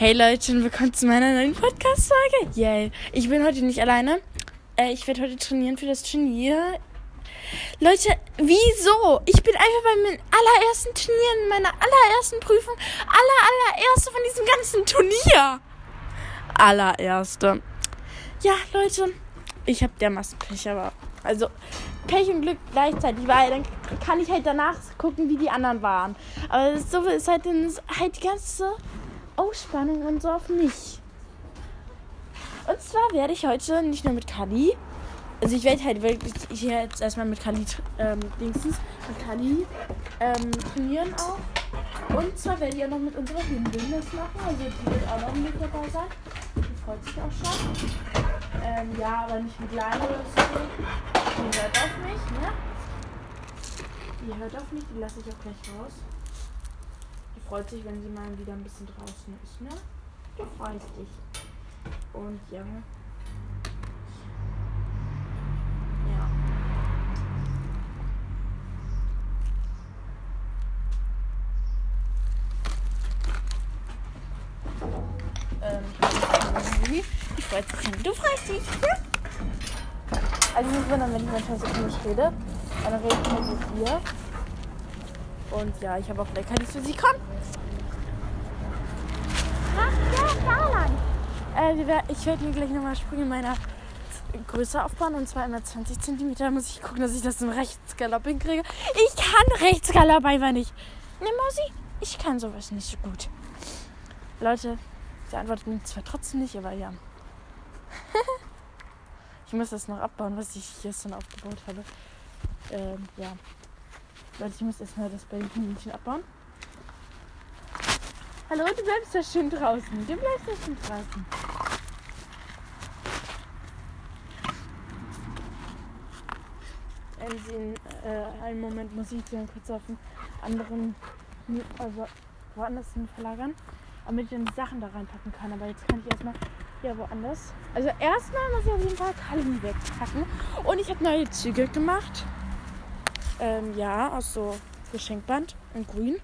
Hey Leute und willkommen zu meiner neuen Podcast-Folge. Yay. Ich bin heute nicht alleine. Äh, ich werde heute trainieren für das Turnier. Leute, wieso? Ich bin einfach bei meinem allerersten Turnier, in meiner allerersten Prüfung, aller, allererste von diesem ganzen Turnier. Allererste. Ja, Leute, ich habe dermaßen Pech, aber also Pech und Glück gleichzeitig, weil dann kann ich halt danach gucken, wie die anderen waren. Aber so ist halt, ist halt die ganze Ausspannung und so auf mich. Und zwar werde ich heute nicht nur mit Kali, also ich werde halt wirklich hier jetzt erstmal mit Kali, ähm, Dingsens, mit Kali ähm, trainieren auch. Und zwar werde ich auch noch mit unserer Hündin das machen, also die wird auch noch mit dabei sein. Die freut sich auch schon. Ähm, ja, aber nicht mit Leine oder so. Die hört auf mich, ne? Die hört auf mich, die lasse ich auch gleich raus. Freut sich, wenn sie mal wieder ein bisschen draußen ist, ne? Du freust dich. Und ja. Ja. Ähm, freut sich schon. Du freust dich, ja? Also nicht wundern, wenn ich manchmal so komisch rede. Dann rede ich nur mit ihr. Und ja, ich habe auch Leckerlis für sie. Komm! Äh, ich werde mir gleich nochmal Sprünge meiner Größe aufbauen. Und zwar immer 20 cm. Da muss ich gucken, dass ich das im Rechtsgalopp hinkriege. Ich kann Rechtsgalopp einfach nicht. Ne, Mausi? Ich kann sowas nicht so gut. Leute, sie antwortet mir zwar trotzdem nicht, aber ja. ich muss das noch abbauen, was ich gestern aufgebaut habe. Ähm, ja. Leute, ich muss erstmal das Berlin-Mädchen abbauen. Hallo, du bleibst da schön draußen. Du bleibst da schön draußen. Wenn sie in äh, einem Moment sie dann kurz auf einen anderen, also woanders hin verlagern, damit ich dann die Sachen da reinpacken kann. Aber jetzt kann ich erstmal ja woanders. Also erstmal muss ich auf jeden Fall Kali wegpacken. Und ich habe neue Züge gemacht. Ähm, ja, aus so Geschenkband in grün.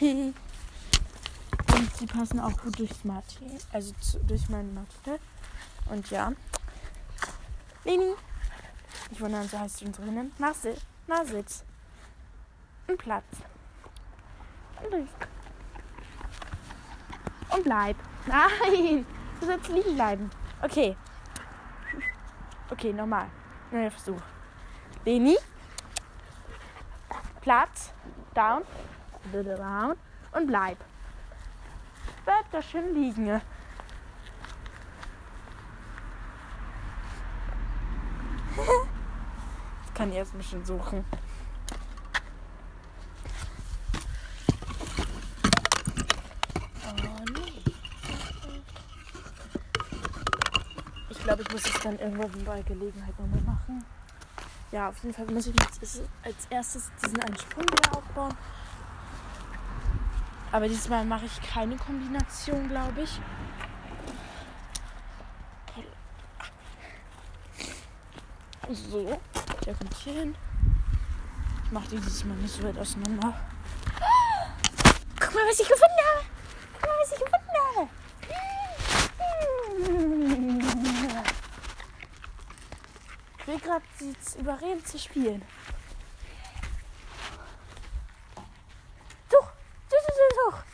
Und die passen auch gut durchs Martin, also zu, durch meinen Martin. Und ja. Leni. Ich wundere, so heißt unsere Hündin. Nach, Si- nach Sitz. Und Platz. Und durch. Und bleib. Nein. Du sollst liegen bleiben. Okay. Okay, nochmal. Neuer Versuch. Leni. Platz. Down. Down. Und bleib. Bleib da schön liegen. Das kann ich erst mal schön suchen. Oh nee. Ich glaube, ich muss es dann irgendwann bei Gelegenheit nochmal machen. Ja, auf jeden Fall muss ich jetzt als erstes diesen einen Sprung wieder aufbauen. Aber diesmal mache ich keine Kombination, glaube ich. So, der kommt hier hin. Ich mache dieses Mal nicht so weit auseinander. Guck mal, was ich gefunden habe. Guck mal, was ich gefunden habe. Ich will gerade überreden zu spielen. Such, such, such, such.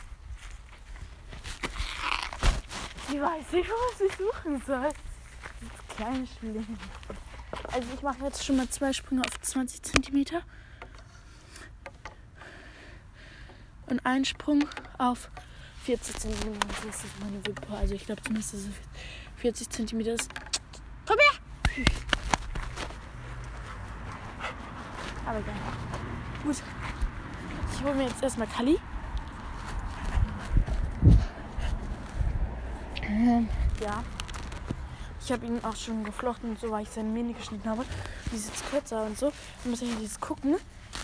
Sie weiß nicht, was ich suchen soll. Das kleine Schling. Also ich mache jetzt schon mal zwei Sprünge auf 20 cm. Und einen Sprung auf 40 cm. Das ist meine Wippe. Also ich glaube zumindest, dass es 40 cm ist. Komm her! Aber geil. Gut. Ich hole mir jetzt erstmal Kali. Ähm, ja. Ich habe ihn auch schon geflochten und so, weil ich seine Mähne geschnitten habe. Die ist jetzt kürzer und so. Dann muss ich jetzt gucken,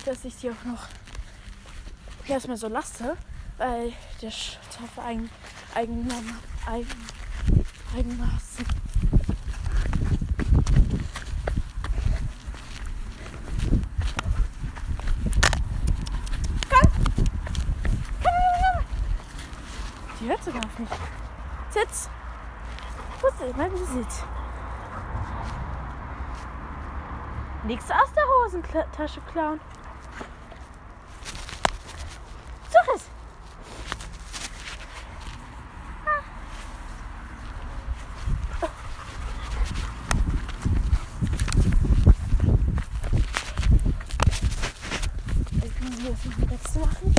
dass ich sie auch noch erstmal so lasse, weil der Stoff eigen, eigen, eigen, eigenmaßen. Die hört sogar darf nicht. Sitz. Wo ist mein Sitz? Nichts aus der Hosentasche klauen. Such es. Ich kann hier das noch ein Wechsel machen.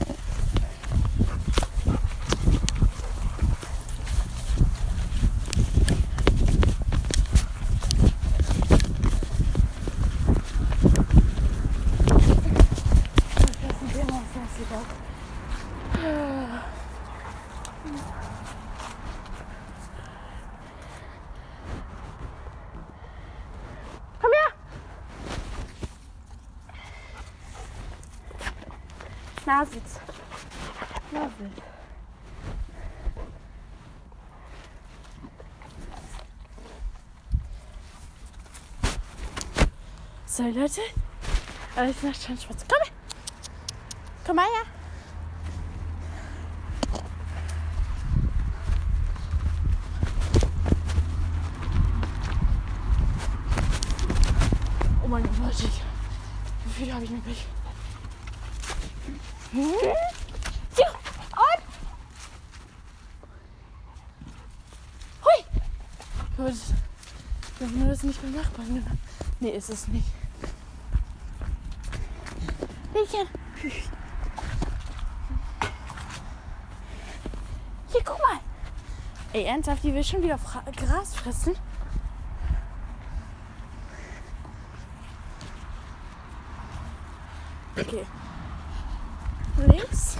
Das sind immer sehr egal. Komm her! Nasitz. Nasitz. So, Leute. Alles nach schon schwarz. Komm her! Komm mal her! Oh mein Gott, Leute. Wie viel habe ich übrig? Hm? Ja, und? Hui! Gut. Ich hoffe nur, dass es nicht beim Nachbarn genommen Nee, ist es nicht. Mädchen. Hier, guck mal. Ey, ernsthaft, die will schon wieder Fra Gras fressen. Okay. Links.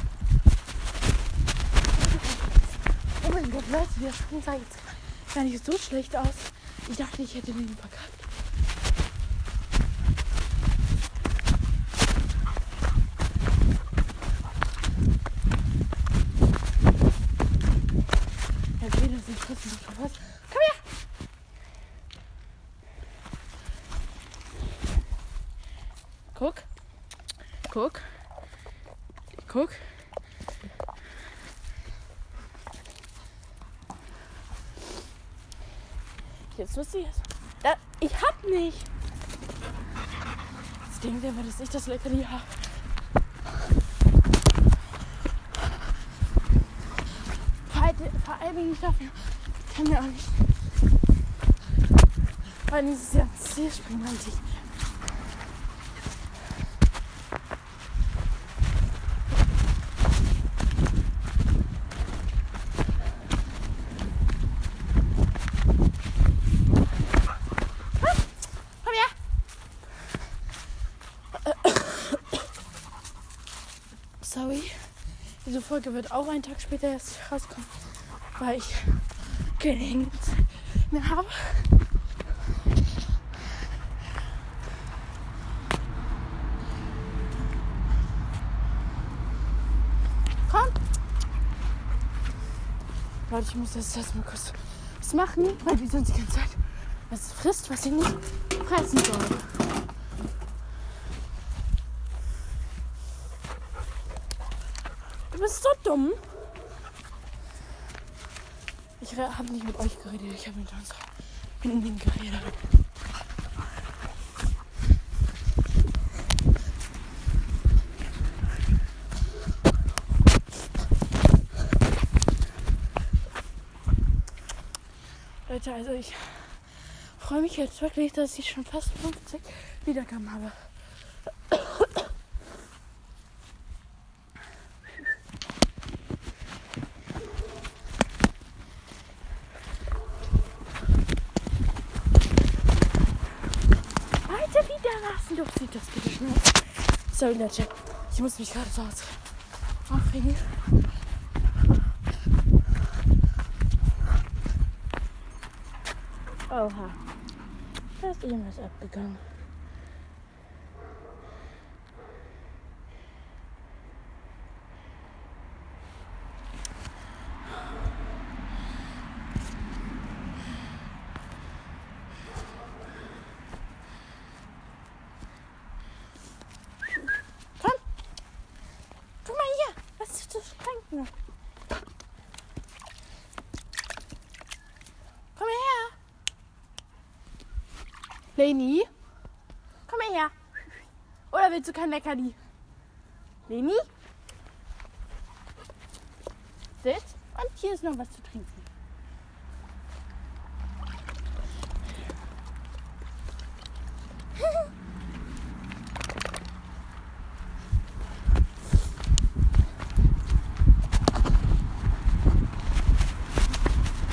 Oh mein Gott, Leute, der Sprung sah jetzt gar nicht so schlecht aus. Ich dachte, ich hätte den verkackt. Herr Peter, sind trotzdem noch was. Komm her! Guck. Guck. Guck. Jetzt muss ich. Da, ich hab nicht. Jetzt denkt er immer, dass ich das Leckerli habe. Vereibig nicht dafür. Kann mir auch nicht. Weil dieses Jahr C springen meinte ich. Komm her! Sorry. Diese Folge wird auch einen Tag später erst rauskommen, weil ich keine mehr habe. Komm! Leute, ich muss jetzt erstmal kurz was machen, weil die sonst die ganze Zeit was frisst, was sie nicht fressen soll. Bist so dumm. Ich habe nicht mit euch geredet, ich habe mit uns hinten geredet. Leute, also ich freue mich jetzt wirklich, dass ich schon fast 50 Wiedergaben habe. Weiter wieder das bitte schnell. Sorry, Leute. Ich muss mich gerade so aufregen. Oha. Da ist irgendwas abgegangen. Komm. Guck mal hier. Was ist das Trinken? Leni? Komm mal her. Oder willst du kein Leckerli? Leni? Sitz. Und hier ist noch was zu trinken.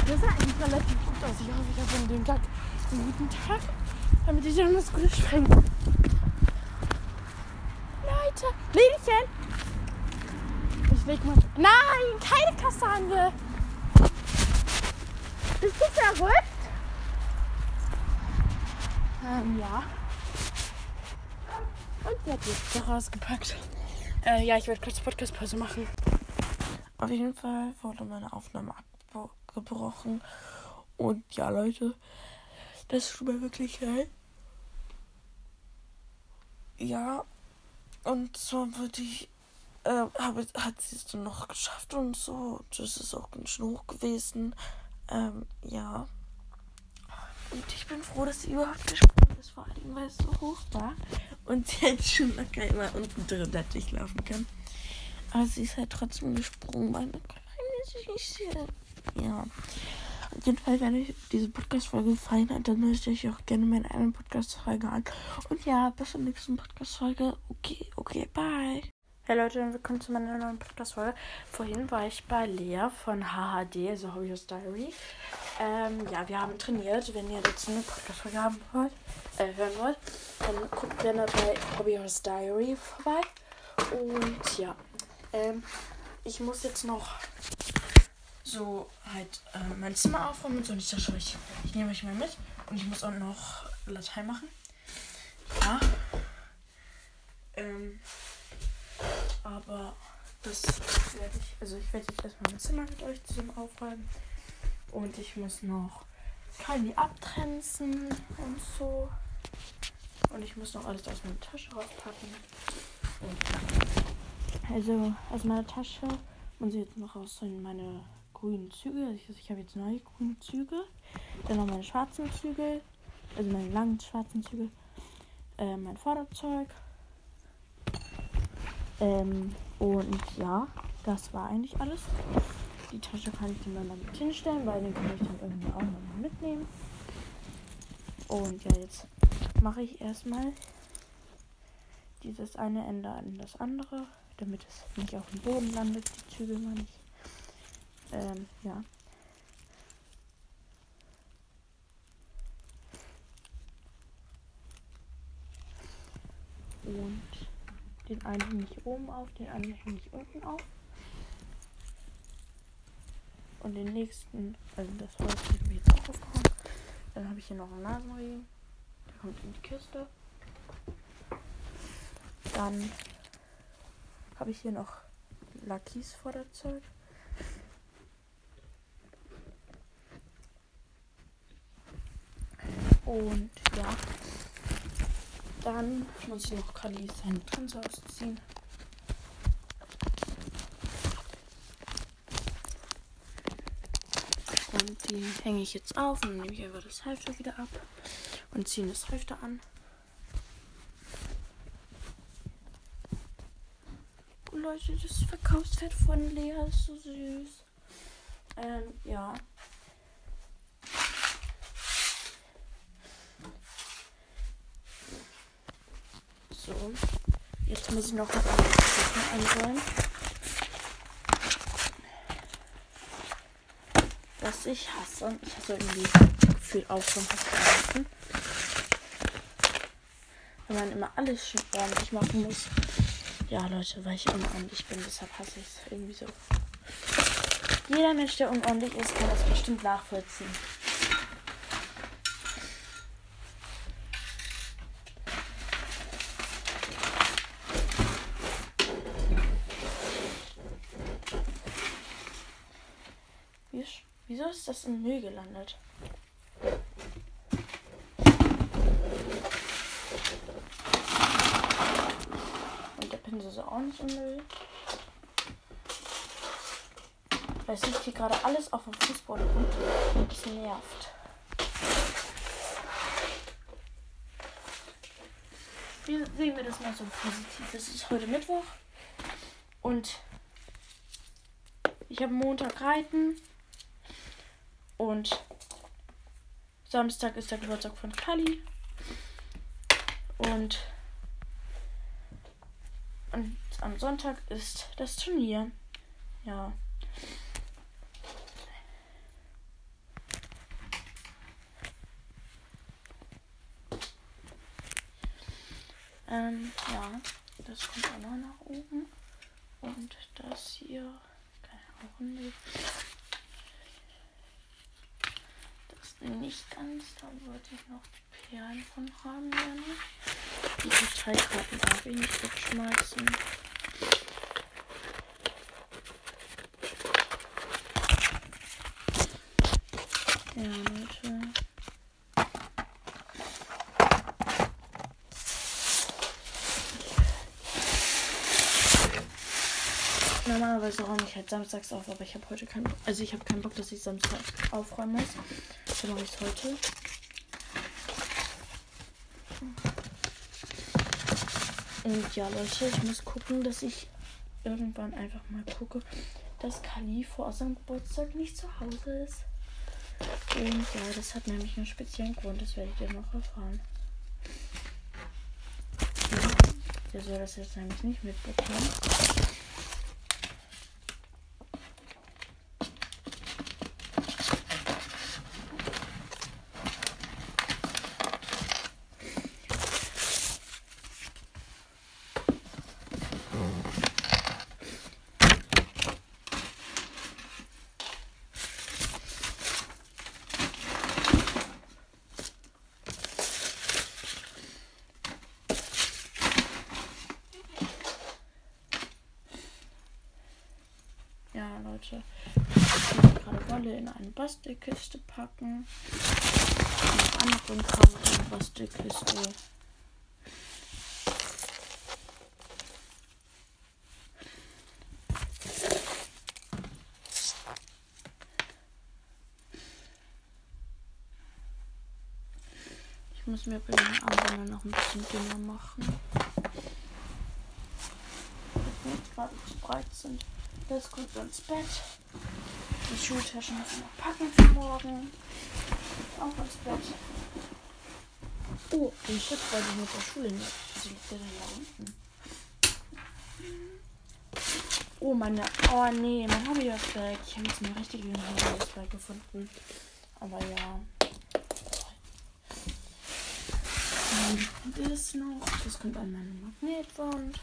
Das sah eigentlich relativ gut aus. Ich hoffe, ich habe an dem Tag einen guten Tag, damit ich dann das Gute springe. Leute, Lenchen! Ich leg mal. Nein, Kastanie! Bist du verrückt? Ähm, ja. Und sie hat jetzt rausgepackt. Äh, ja, ich werde kurz Podcast-Pause machen. Auf jeden Fall wurde meine Aufnahme abgebrochen. Und ja, Leute, das tut mir wirklich leid. Ja, und zwar würde ich, äh, habe, hat sie es dann noch geschafft und so. Das ist auch ganz schön hoch gewesen. Ähm, ja. Und ich bin froh, dass sie überhaupt gesprungen ist, vor allem, weil es so hoch war. Und sie halt schon locker immer unten drin durchlaufen kann. Aber sie ist halt trotzdem gesprungen, meine kleine Süße. Ja. Auf jeden Fall, wenn euch diese Podcast-Folge gefallen hat, dann möchte ich auch gerne meine eigene Podcast-Folge an. Und ja, bis zur nächsten Podcast-Folge. Okay, okay, bye. Hey Leute, willkommen zu meiner neuen Podcast-Folge. Vorhin war ich bei Lea von HHD, also Hobby's Diary. Ähm, ja, wir haben trainiert. Wenn ihr jetzt eine Podcast-Folge haben wollt, äh, hören wollt, dann guckt gerne bei Hobby's Diary vorbei. Und ja, ähm, ich muss jetzt noch so halt äh, mein Zimmer aufräumen so. Und ich dachte, ich, ich nehme euch mal mit. Und ich muss auch noch Latein machen. Ja. Ähm, aber das werde ich, also ich werde jetzt erstmal mein Zimmer mit euch zusammen aufräumen. Und ich muss noch Kali abtrenzen und so. Und ich muss noch alles aus meiner Tasche rauspacken. Und, also aus meiner Tasche muss ich jetzt noch raus in meine grünen Züge. Also ich, ich habe jetzt neue grüne Züge. Dann noch meine schwarzen Züge. Also meine langen schwarzen Züge. Äh, mein Vorderzeug. Ähm, und ja, das war eigentlich alles. Die Tasche kann ich dann mal damit hinstellen, weil den kann ich dann irgendwie auch noch mitnehmen. Und ja, jetzt mache ich erstmal dieses eine Ende an das andere, damit es nicht auf dem Boden landet, die Zügel mal nicht. Ähm, ja. Und den einen hänge ich oben auf, den anderen hänge ich unten auf. Und den nächsten, also das Holz habe ich jetzt auch aufgehauen. Dann habe ich hier noch einen Nasenriemen. Der kommt in die Kiste. Dann habe ich hier noch Lakis Vorderzeug. Und ja, dann muss ich noch Kali seine Trense ausziehen. Und die hänge ich jetzt auf und nehme ich einfach das Halfter wieder ab und ziehe das Halfter an. Oh Leute, das Verkaufsfeld von Lea ist so süß. Ähm, ja. So. Jetzt muss ich noch was einräumen. Was ich hasse. Ich hasse irgendwie gefühlt auch schon vergessen. Wenn man immer alles schön ordentlich machen muss. Ja, Leute, weil ich unordentlich bin, deshalb hasse ich es irgendwie so. Jeder Mensch, der unordentlich ist, kann das bestimmt nachvollziehen. Wieso ist das im Müll gelandet? Und der Pinsel ist auch nicht im Müll. Weil es liegt hier gerade alles auf dem Fußboden und das nervt. wir sehen wir das mal so positiv. Es ist heute Mittwoch und ich habe Montag reiten und Samstag ist der Geburtstag von Kali und und am Sonntag ist das Turnier. Ja. Ähm, ja, das kommt auch noch nach oben. Und das hier kann ich auch nicht. Ganz, da wollte ich noch die Perlen von haben gerne. Die Karteikarten darf ich nicht wegschmeißen. Ja, Leute. Normalerweise räume ich halt samstags auf, aber ich habe heute keinen Bock. Also ich habe keinen Bock, dass ich Samstag aufräumen muss. Dann mache ich es heute. Und ja, Leute, ich muss gucken, dass ich irgendwann einfach mal gucke, dass Kali vor seinem Geburtstag nicht zu Hause ist. Und ja, das hat nämlich einen speziellen Grund, das werde ich dir noch erfahren. Der soll das jetzt nämlich nicht mitbekommen. Ja, Ich muss gerade Wolle in eine Bastelkiste packen. Und anderen Kram in eine Bastelkiste. Ich muss mir bei den Armbändern noch ein bisschen dünner machen. Die nicht gerade zu breit sind. Das kommt ins Bett. Die Schultaschen müssen noch packen für morgen. Auch ins Bett. Oh, den Stift wollte ich mit der Schule nicht. Wieso liegt der denn da unten? Oh, meine. Oh, nee, mein Hobby ist weg. Ich habe jetzt mein richtiges Hobby gefunden. Aber ja. Und das noch. Das kommt an meine Magnetwand.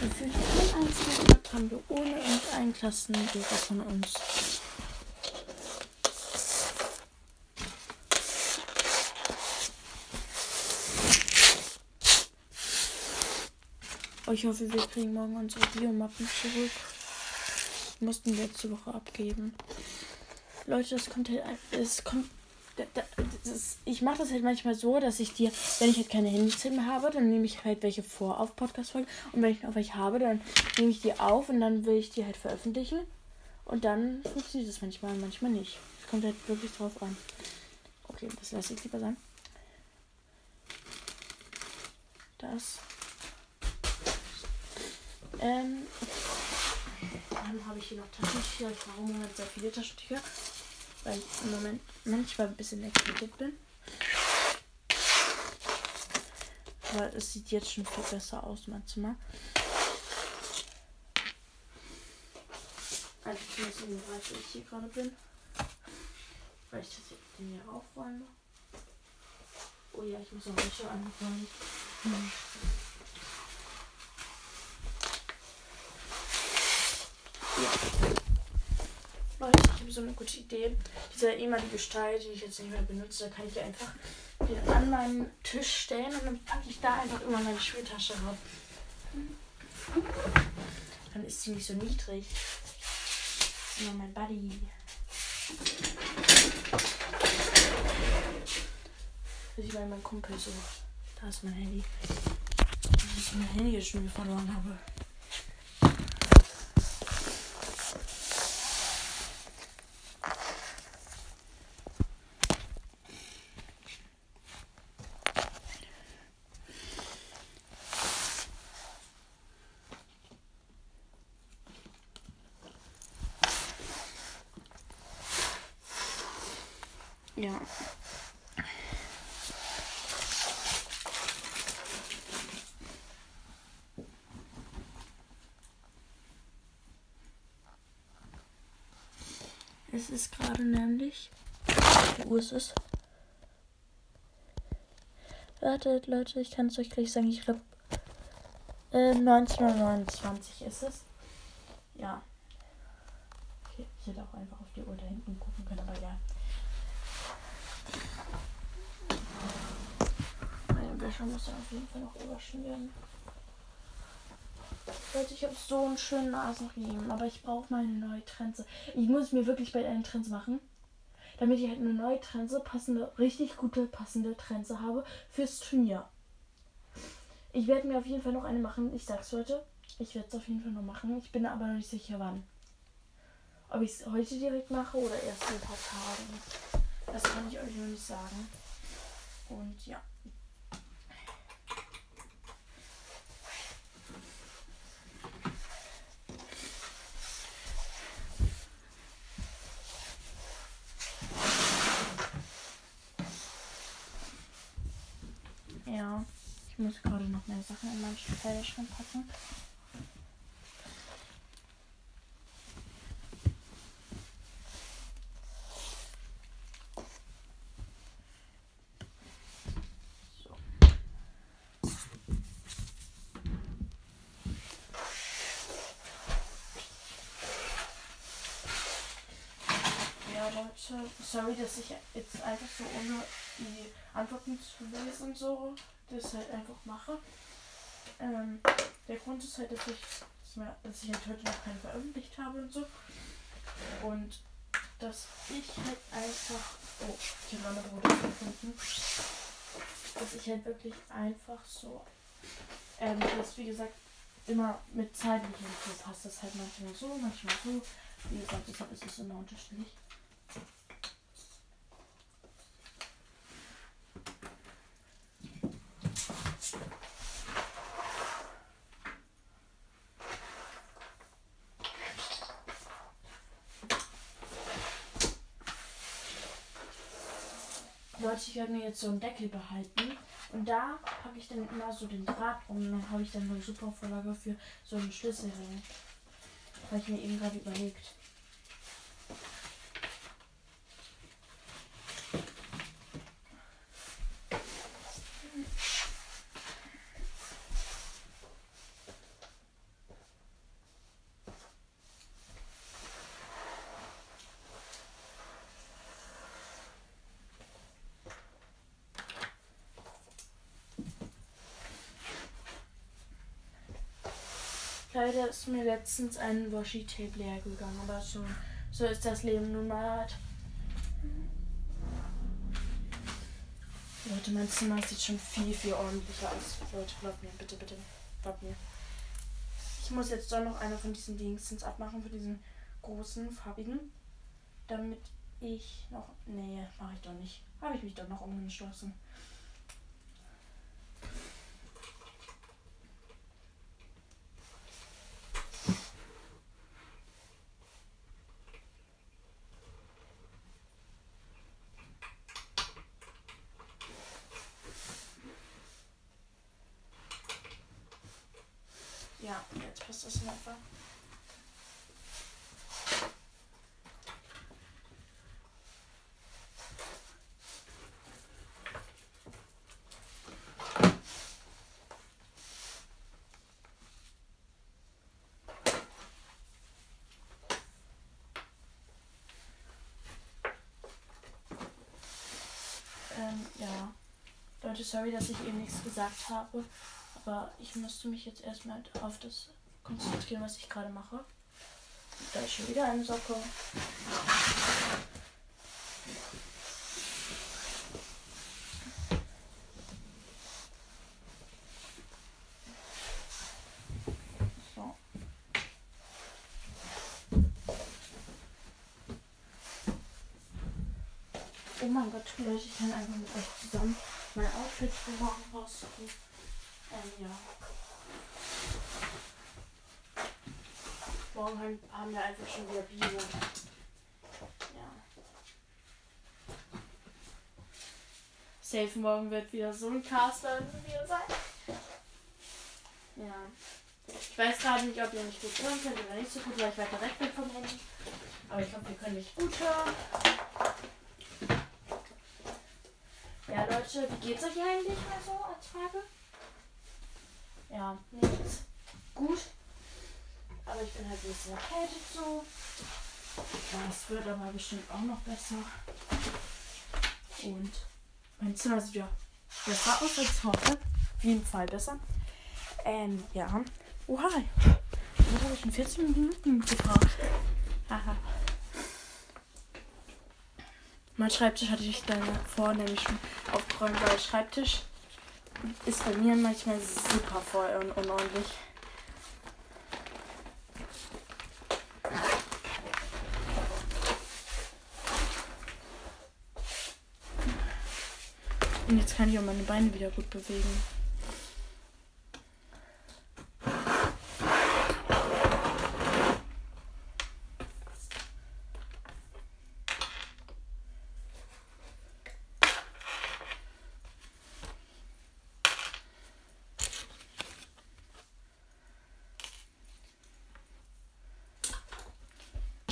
Gefühlt kein einziger Tag haben wir ohne irgendeinen Klassenlehrer von uns. Oh, ich hoffe, wir kriegen morgen unsere Biomappen zurück. Mussten wir letzte Woche abgeben. Leute, das kommt halt. Es kommt. Da- da- das ich mache das halt manchmal so, dass ich dir, wenn ich halt keine Handys mehr habe, dann nehme ich halt welche vor auf Podcast-Folgen. Und wenn ich noch welche habe, dann nehme ich die auf und dann will ich die halt veröffentlichen. Und dann funktioniert das manchmal und manchmal nicht. Es kommt halt wirklich drauf an. Okay, das lasse ich lieber sein. Das. Ähm. Dann habe ich hier noch Taschentücher. Ich brauche im Moment sehr viele Taschentücher. Weil ich im Moment manchmal ein bisschen erkältet bin. Aber es sieht jetzt schon viel besser aus, mein Zimmer. Also zumindest in dem Bereich, wo ich hier gerade bin. Weil ich das hier, den hier aufräume. Oh ja, ich muss auch Wäsche anräumen. Hm. Ja. Leute, ich habe so eine gute Idee. Dieser ehemalige Stall, den ich jetzt nicht mehr benutze, da kann ich einfach den an meinen Tisch stellen und dann packe ich da einfach immer meine Schultasche rauf. Dann ist sie nicht so niedrig. Das ist immer mein Buddy. Das ist bei meinem Kumpel so. Da ist mein Handy. Das ist mein Handy jetzt schon wieder verloren habe. Ja. Es gerade nämlich. Uhr ist es? Wartet, Leute, ich kann es euch gleich sagen. Ich glaube, äh, 1929 ist es. Ja. Okay, ich hätte auch einfach auf die Uhr da hinten gucken können, aber ja. Meine Wäsche muss dann auf jeden Fall noch werden. Leute, ich habe so einen schönen Nasenriemen, aber ich brauche mal eine neue Trense. Ich muss mir wirklich bald eine Trense machen, damit ich halt eine neue Trense, passende, richtig gute, passende Trense habe fürs Turnier. Ich werde mir auf jeden Fall noch eine machen. Ich sag's heute. Ich werde es auf jeden Fall noch machen. Ich bin aber noch nicht sicher, wann. Ob ich es heute direkt mache oder erst in ein paar Tagen. Das kann ich euch noch nicht sagen. Und ja. Ja, ich muss gerade noch mehr Sachen in meinen Kleiderschrank packen. Leute, sorry, dass ich jetzt einfach so ohne die Antworten zu lesen so das halt einfach mache. Ähm, der Grund ist halt, dass ich, dass ich halt heute noch keinen veröffentlicht habe und so. Und dass ich halt einfach. Oh, ich habe eine rote gefunden. Dass ich halt wirklich einfach so. Ähm, das wie gesagt immer mit zeitlichen so passt das halt manchmal so, manchmal so. Wie gesagt, deshalb ist es immer unterschiedlich. Leute, ich werde mir jetzt so einen Deckel behalten und da packe ich dann immer so den Draht rum und dann habe ich dann eine super Vorlage für so einen Schlüsselring. Habe ich mir eben gerade überlegt. Leider ist mir letztens ein Washi-Tape leer gegangen, aber so, so ist das Leben nun mal halt. Leute, mein Zimmer sieht schon viel, viel ordentlicher aus. Leute, glaubt mir, bitte, bitte, glaubt mir. Ich muss jetzt doch noch eine von diesen Dingsens abmachen, von diesen großen, farbigen. Damit ich noch. Nee, mache ich doch nicht. Habe ich mich doch noch umgeschlossen. Ja, jetzt passt das in etwa. Ähm, ja. Leute, sorry, dass ich eben nichts gesagt habe. Aber ich müsste mich jetzt erstmal auf das konzentrieren, was ich gerade mache. Da ist schon wieder eine Socke. So. Oh mein Gott, Leute, ich kann einfach mit euch zusammen raussuchen. Ähm, ja. Morgen haben, haben wir einfach schon wieder Bio. Ja. Safe morgen wird wieder so ein Caster wieder sein. Ja. Ich weiß gerade nicht, ob ihr mich gut hören könnt oder nicht so gut, weil ich weiter weg bin vom Handy. Aber ich glaube, wir können mich gut hören. Ja, Leute, wie geht's euch eigentlich mal so als Frage? Ja, nichts. Gut. Aber ich bin halt ein bisschen erkältet so. Ja, es wird aber bestimmt auch noch besser. Und mein Zimmer sieht ja besser aus als heute. Auf jeden Fall besser. Ähm, ja. Oha. Was habe ich in 14 Minuten gebraucht? Haha. Mein Schreibtisch hatte ich dann vorher nämlich schon aufgeräumt, weil Schreibtisch ist bei mir manchmal super voll und unordentlich. Und jetzt kann ich auch meine Beine wieder gut bewegen.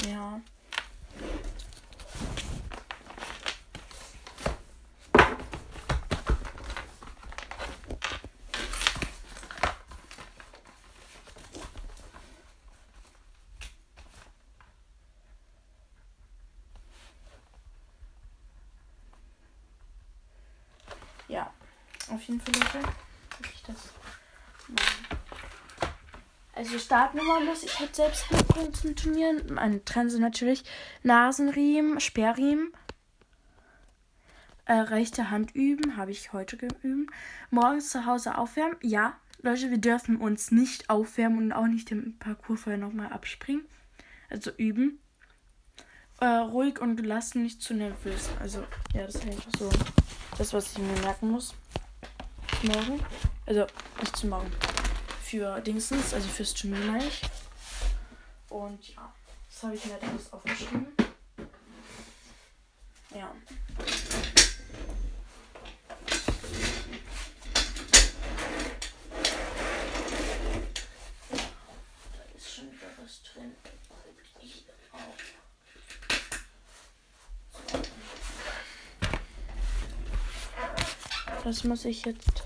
Ja. Ja, auf jeden Fall, Leute, will ich das. Also Startnummer muss ich halt selbst Turnieren. Meine Trends sind natürlich Nasenriemen, Sperrriemen. Äh, rechte Hand üben, habe ich heute geübt. Morgens zu Hause aufwärmen. Ja, Leute, wir dürfen uns nicht aufwärmen und auch nicht den Parcours vorher nochmal abspringen. Also üben. Äh, ruhig und gelassen, nicht zu nervös. Also, ja, das ist eigentlich so das, was ich mir merken muss. Morgen. Also, nicht zu morgen für Dingsens, also fürs Turnier meine ich. Und ja, das habe ich mir alles aufgeschrieben. Ja. Da ist schon wieder was drin. Das muss ich jetzt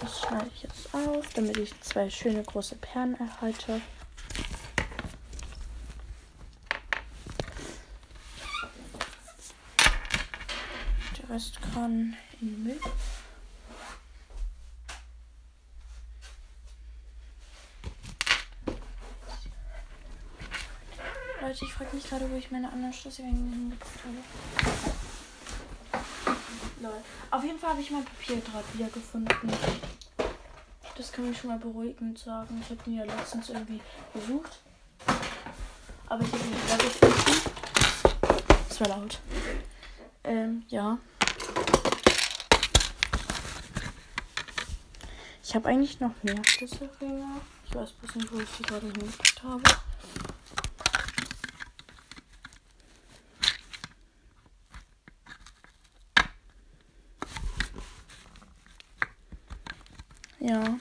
Das schneide ich jetzt auf, damit ich zwei schöne große Perlen erhalte. Der Rest kann in den Müll. Leute, ich frage mich gerade, wo ich meine anderen Schlüsselgänge hingepackt habe. Lol. Auf jeden Fall habe ich mein Papierdraht wiedergefunden. Das kann mich schon mal beruhigend sagen. Ich habe ihn ja letztens irgendwie gesucht. Aber ich habe ihn wieder gefunden. Das war laut. Ähm, ja. Ich habe eigentlich noch mehr Schlüsselringe. Ich weiß bloß nicht, wo ich die gerade hingepackt habe. Ja,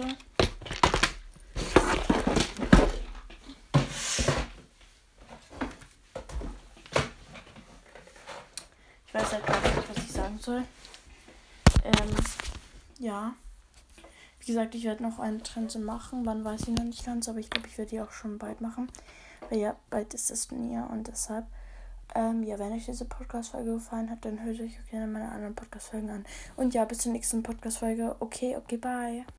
Leute. Ich weiß halt gar sagen soll. Ähm, ja. Wie gesagt, ich werde noch eine Trense machen. Wann weiß ich noch nicht ganz, aber ich glaube, ich werde die auch schon bald machen. Weil ja, bald ist das Turnier und deshalb. Ähm, ja, wenn euch diese Podcast-Folge gefallen hat, dann hört euch gerne meine anderen Podcast-Folgen an. Und ja, bis zur nächsten Podcast-Folge. Okay, okay, bye.